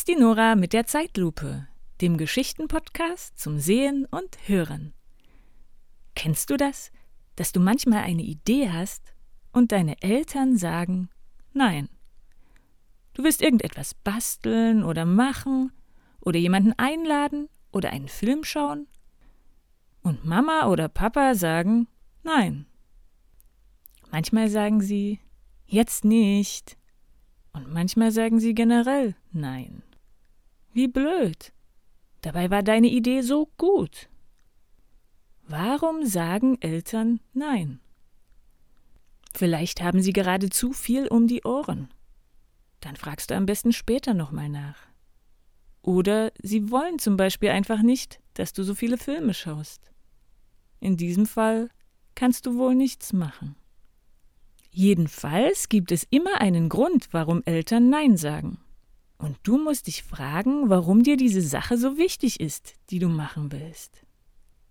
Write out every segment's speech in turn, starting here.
Ist die Nora mit der Zeitlupe, dem Geschichtenpodcast zum Sehen und Hören. Kennst du das, dass du manchmal eine Idee hast und deine Eltern sagen Nein? Du willst irgendetwas basteln oder machen oder jemanden einladen oder einen Film schauen und Mama oder Papa sagen Nein. Manchmal sagen sie Jetzt nicht. Und manchmal sagen sie generell Nein. Wie blöd. Dabei war deine Idee so gut. Warum sagen Eltern Nein? Vielleicht haben sie gerade zu viel um die Ohren. Dann fragst du am besten später nochmal nach. Oder sie wollen zum Beispiel einfach nicht, dass du so viele Filme schaust. In diesem Fall kannst du wohl nichts machen. Jedenfalls gibt es immer einen Grund, warum Eltern Nein sagen. Und du musst dich fragen, warum dir diese Sache so wichtig ist, die du machen willst.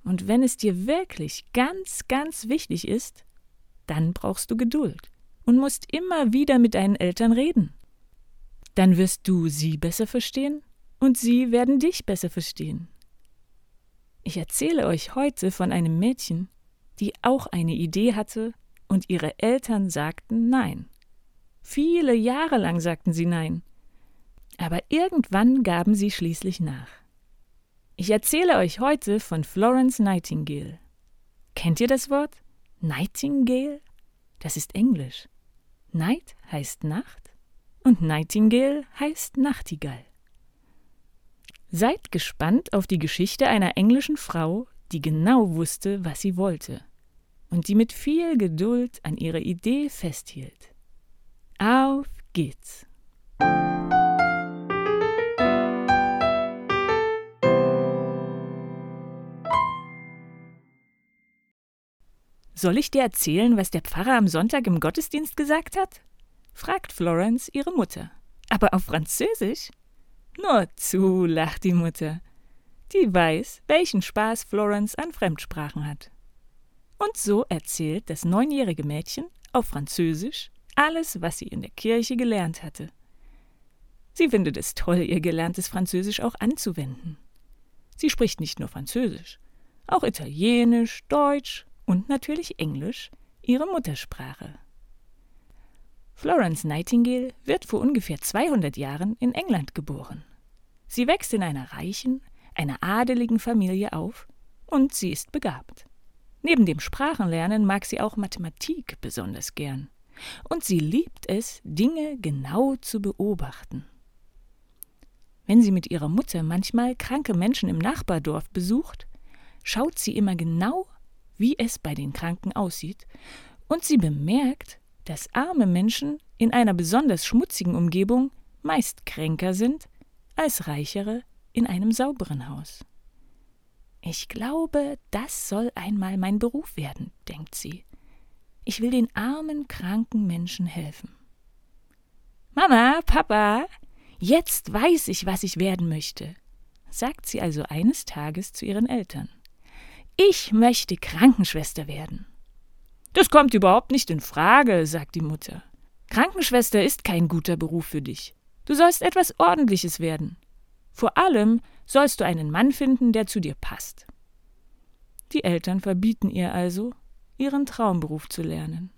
Und wenn es dir wirklich ganz, ganz wichtig ist, dann brauchst du Geduld und musst immer wieder mit deinen Eltern reden. Dann wirst du sie besser verstehen und sie werden dich besser verstehen. Ich erzähle euch heute von einem Mädchen, die auch eine Idee hatte und ihre Eltern sagten Nein. Viele Jahre lang sagten sie Nein. Aber irgendwann gaben sie schließlich nach. Ich erzähle euch heute von Florence Nightingale. Kennt ihr das Wort? Nightingale? Das ist Englisch. Night heißt Nacht und Nightingale heißt Nachtigall. Seid gespannt auf die Geschichte einer englischen Frau, die genau wusste, was sie wollte und die mit viel Geduld an ihrer Idee festhielt. Auf geht's! Soll ich dir erzählen, was der Pfarrer am Sonntag im Gottesdienst gesagt hat? fragt Florence ihre Mutter. Aber auf Französisch? Nur zu, lacht die Mutter. Die weiß, welchen Spaß Florence an Fremdsprachen hat. Und so erzählt das neunjährige Mädchen auf Französisch alles, was sie in der Kirche gelernt hatte. Sie findet es toll, ihr gelerntes Französisch auch anzuwenden. Sie spricht nicht nur Französisch, auch Italienisch, Deutsch und natürlich Englisch, ihre Muttersprache. Florence Nightingale wird vor ungefähr 200 Jahren in England geboren. Sie wächst in einer reichen, einer adeligen Familie auf und sie ist begabt. Neben dem Sprachenlernen mag sie auch Mathematik besonders gern. Und sie liebt es, Dinge genau zu beobachten. Wenn sie mit ihrer Mutter manchmal kranke Menschen im Nachbardorf besucht, schaut sie immer genau, wie es bei den Kranken aussieht, und sie bemerkt, dass arme Menschen in einer besonders schmutzigen Umgebung meist kränker sind als reichere in einem sauberen Haus. Ich glaube, das soll einmal mein Beruf werden, denkt sie. Ich will den armen, kranken Menschen helfen. Mama, Papa, jetzt weiß ich, was ich werden möchte, sagt sie also eines Tages zu ihren Eltern. Ich möchte Krankenschwester werden. Das kommt überhaupt nicht in Frage, sagt die Mutter. Krankenschwester ist kein guter Beruf für dich. Du sollst etwas Ordentliches werden. Vor allem sollst du einen Mann finden, der zu dir passt. Die Eltern verbieten ihr also, ihren Traumberuf zu lernen.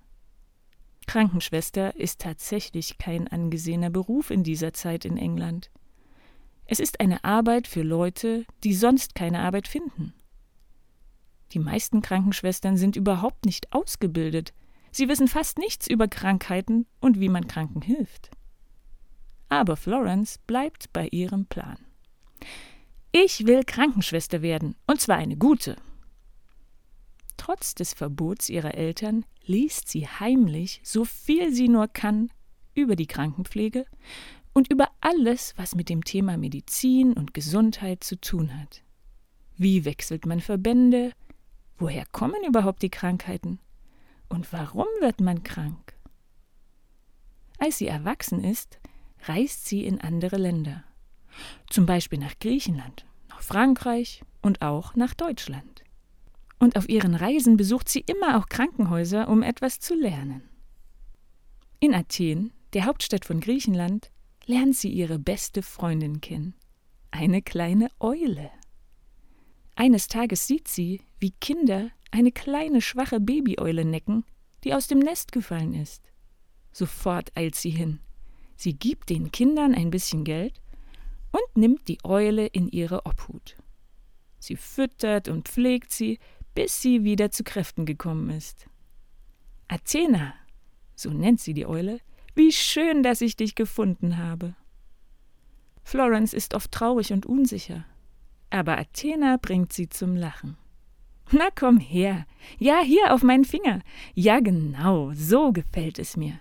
Krankenschwester ist tatsächlich kein angesehener Beruf in dieser Zeit in England. Es ist eine Arbeit für Leute, die sonst keine Arbeit finden. Die meisten Krankenschwestern sind überhaupt nicht ausgebildet. Sie wissen fast nichts über Krankheiten und wie man Kranken hilft. Aber Florence bleibt bei ihrem Plan. Ich will Krankenschwester werden, und zwar eine gute. Trotz des Verbots ihrer Eltern liest sie heimlich, so viel sie nur kann, über die Krankenpflege und über alles, was mit dem Thema Medizin und Gesundheit zu tun hat. Wie wechselt man Verbände? Woher kommen überhaupt die Krankheiten? Und warum wird man krank? Als sie erwachsen ist, reist sie in andere Länder zum Beispiel nach Griechenland, nach Frankreich und auch nach Deutschland. Und auf ihren Reisen besucht sie immer auch Krankenhäuser, um etwas zu lernen. In Athen, der Hauptstadt von Griechenland, lernt sie ihre beste Freundin kennen, eine kleine Eule. Eines Tages sieht sie, wie Kinder eine kleine schwache Babyeule necken, die aus dem Nest gefallen ist. Sofort eilt sie hin. Sie gibt den Kindern ein bisschen Geld und nimmt die Eule in ihre Obhut. Sie füttert und pflegt sie, bis sie wieder zu Kräften gekommen ist. Athena, so nennt sie die Eule, wie schön, dass ich dich gefunden habe. Florence ist oft traurig und unsicher, aber Athena bringt sie zum Lachen. Na komm her. Ja, hier auf meinen Finger. Ja, genau, so gefällt es mir.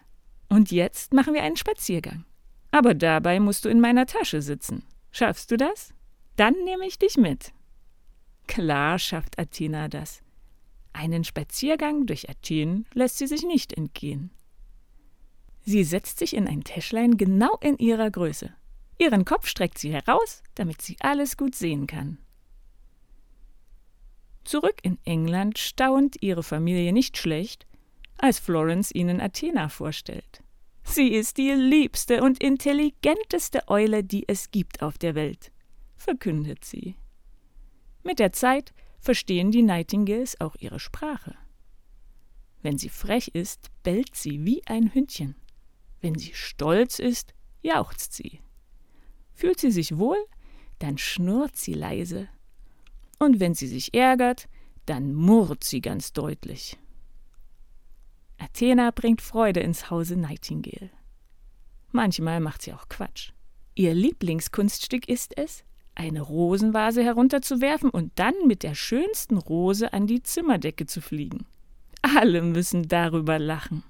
Und jetzt machen wir einen Spaziergang. Aber dabei musst du in meiner Tasche sitzen. Schaffst du das? Dann nehme ich dich mit. Klar schafft Athena das. Einen Spaziergang durch Athen lässt sie sich nicht entgehen. Sie setzt sich in ein Täschlein genau in ihrer Größe. Ihren Kopf streckt sie heraus, damit sie alles gut sehen kann. Zurück in England staunt ihre Familie nicht schlecht, als Florence ihnen Athena vorstellt. Sie ist die liebste und intelligenteste Eule, die es gibt auf der Welt, verkündet sie. Mit der Zeit verstehen die Nightingales auch ihre Sprache. Wenn sie frech ist, bellt sie wie ein Hündchen. Wenn sie stolz ist, jauchzt sie. Fühlt sie sich wohl, dann schnurrt sie leise. Und wenn sie sich ärgert, dann murrt sie ganz deutlich. Athena bringt Freude ins Hause Nightingale. Manchmal macht sie auch Quatsch. Ihr Lieblingskunststück ist es, eine Rosenvase herunterzuwerfen und dann mit der schönsten Rose an die Zimmerdecke zu fliegen. Alle müssen darüber lachen.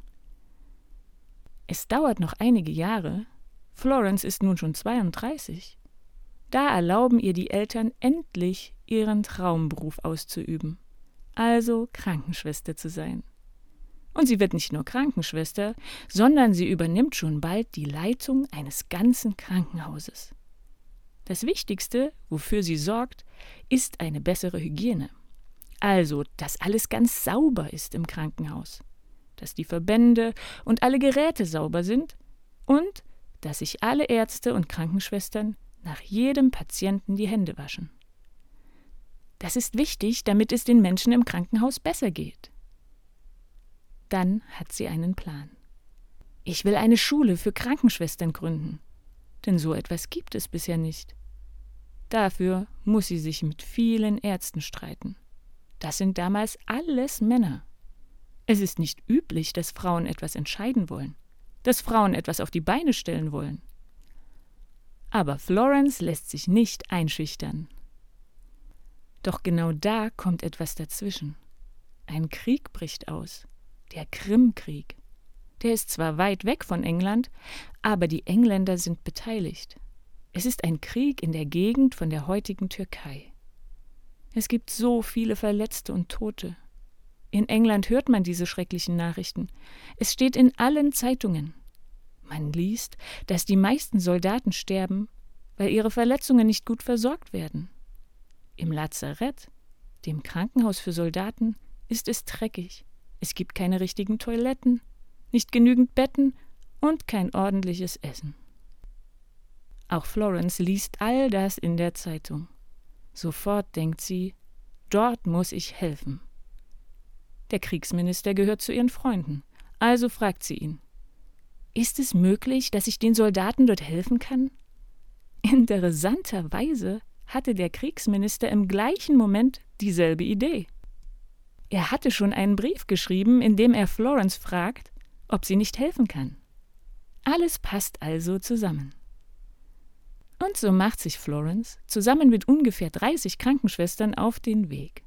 Es dauert noch einige Jahre. Florence ist nun schon 32. Da erlauben ihr die Eltern endlich, ihren Traumberuf auszuüben, also Krankenschwester zu sein. Und sie wird nicht nur Krankenschwester, sondern sie übernimmt schon bald die Leitung eines ganzen Krankenhauses. Das Wichtigste, wofür sie sorgt, ist eine bessere Hygiene. Also, dass alles ganz sauber ist im Krankenhaus, dass die Verbände und alle Geräte sauber sind und dass sich alle Ärzte und Krankenschwestern nach jedem Patienten die Hände waschen. Das ist wichtig, damit es den Menschen im Krankenhaus besser geht. Dann hat sie einen Plan. Ich will eine Schule für Krankenschwestern gründen, denn so etwas gibt es bisher nicht. Dafür muss sie sich mit vielen Ärzten streiten. Das sind damals alles Männer. Es ist nicht üblich, dass Frauen etwas entscheiden wollen, dass Frauen etwas auf die Beine stellen wollen. Aber Florence lässt sich nicht einschüchtern. Doch genau da kommt etwas dazwischen. Ein Krieg bricht aus der Krimkrieg. Der ist zwar weit weg von England, aber die Engländer sind beteiligt. Es ist ein Krieg in der Gegend von der heutigen Türkei. Es gibt so viele Verletzte und Tote. In England hört man diese schrecklichen Nachrichten. Es steht in allen Zeitungen. Man liest, dass die meisten Soldaten sterben, weil ihre Verletzungen nicht gut versorgt werden. Im Lazarett, dem Krankenhaus für Soldaten, ist es dreckig. Es gibt keine richtigen Toiletten, nicht genügend Betten und kein ordentliches Essen. Auch Florence liest all das in der Zeitung. Sofort denkt sie, dort muss ich helfen. Der Kriegsminister gehört zu ihren Freunden, also fragt sie ihn. Ist es möglich, dass ich den Soldaten dort helfen kann? Interessanterweise hatte der Kriegsminister im gleichen Moment dieselbe Idee. Er hatte schon einen Brief geschrieben, in dem er Florence fragt, ob sie nicht helfen kann. Alles passt also zusammen. Und so macht sich Florence zusammen mit ungefähr 30 Krankenschwestern auf den Weg.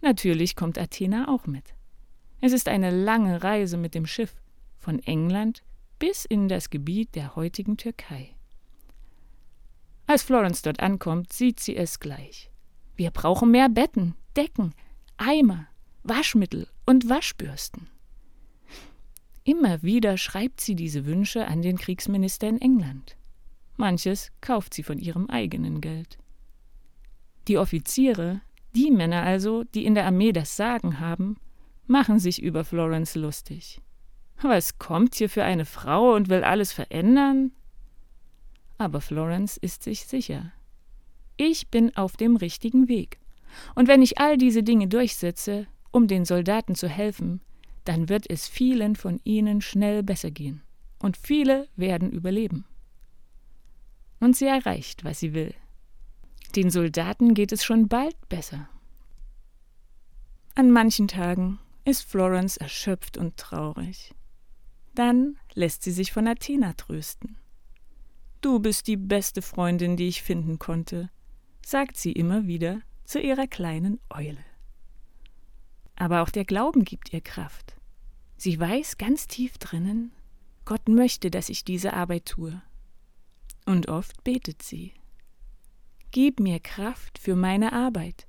Natürlich kommt Athena auch mit. Es ist eine lange Reise mit dem Schiff von England bis in das Gebiet der heutigen Türkei. Als Florence dort ankommt, sieht sie es gleich. Wir brauchen mehr Betten, Decken, Eimer, Waschmittel und Waschbürsten. Immer wieder schreibt sie diese Wünsche an den Kriegsminister in England. Manches kauft sie von ihrem eigenen Geld. Die Offiziere, die Männer also, die in der Armee das Sagen haben, machen sich über Florence lustig. Was kommt hier für eine Frau und will alles verändern? Aber Florence ist sich sicher. Ich bin auf dem richtigen Weg. Und wenn ich all diese Dinge durchsetze, um den Soldaten zu helfen, dann wird es vielen von ihnen schnell besser gehen. Und viele werden überleben. Und sie erreicht, was sie will. Den Soldaten geht es schon bald besser. An manchen Tagen ist Florence erschöpft und traurig. Dann lässt sie sich von Athena trösten. Du bist die beste Freundin, die ich finden konnte, sagt sie immer wieder zu ihrer kleinen Eule. Aber auch der Glauben gibt ihr Kraft. Sie weiß ganz tief drinnen, Gott möchte, dass ich diese Arbeit tue. Und oft betet sie. Gib mir Kraft für meine Arbeit.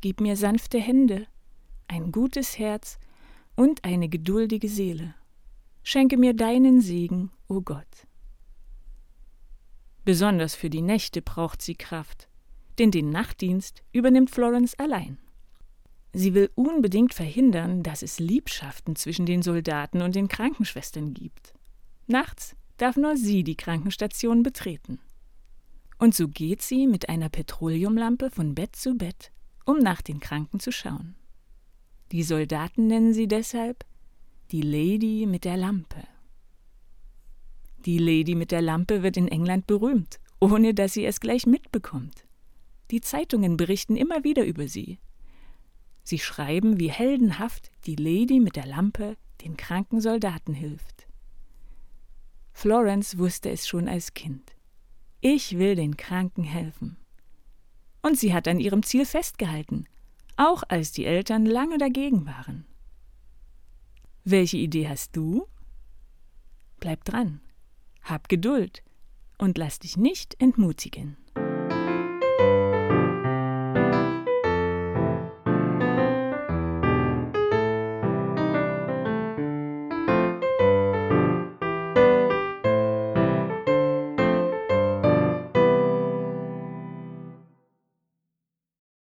Gib mir sanfte Hände, ein gutes Herz und eine geduldige Seele. Schenke mir deinen Segen, o oh Gott. Besonders für die Nächte braucht sie Kraft, denn den Nachtdienst übernimmt Florence allein. Sie will unbedingt verhindern, dass es Liebschaften zwischen den Soldaten und den Krankenschwestern gibt. Nachts darf nur sie die Krankenstation betreten. Und so geht sie mit einer Petroleumlampe von Bett zu Bett, um nach den Kranken zu schauen. Die Soldaten nennen sie deshalb die Lady mit der Lampe. Die Lady mit der Lampe wird in England berühmt, ohne dass sie es gleich mitbekommt. Die Zeitungen berichten immer wieder über sie, Sie schreiben, wie heldenhaft die Lady mit der Lampe den kranken Soldaten hilft. Florence wusste es schon als Kind. Ich will den Kranken helfen. Und sie hat an ihrem Ziel festgehalten, auch als die Eltern lange dagegen waren. Welche Idee hast du? Bleib dran, hab Geduld und lass dich nicht entmutigen.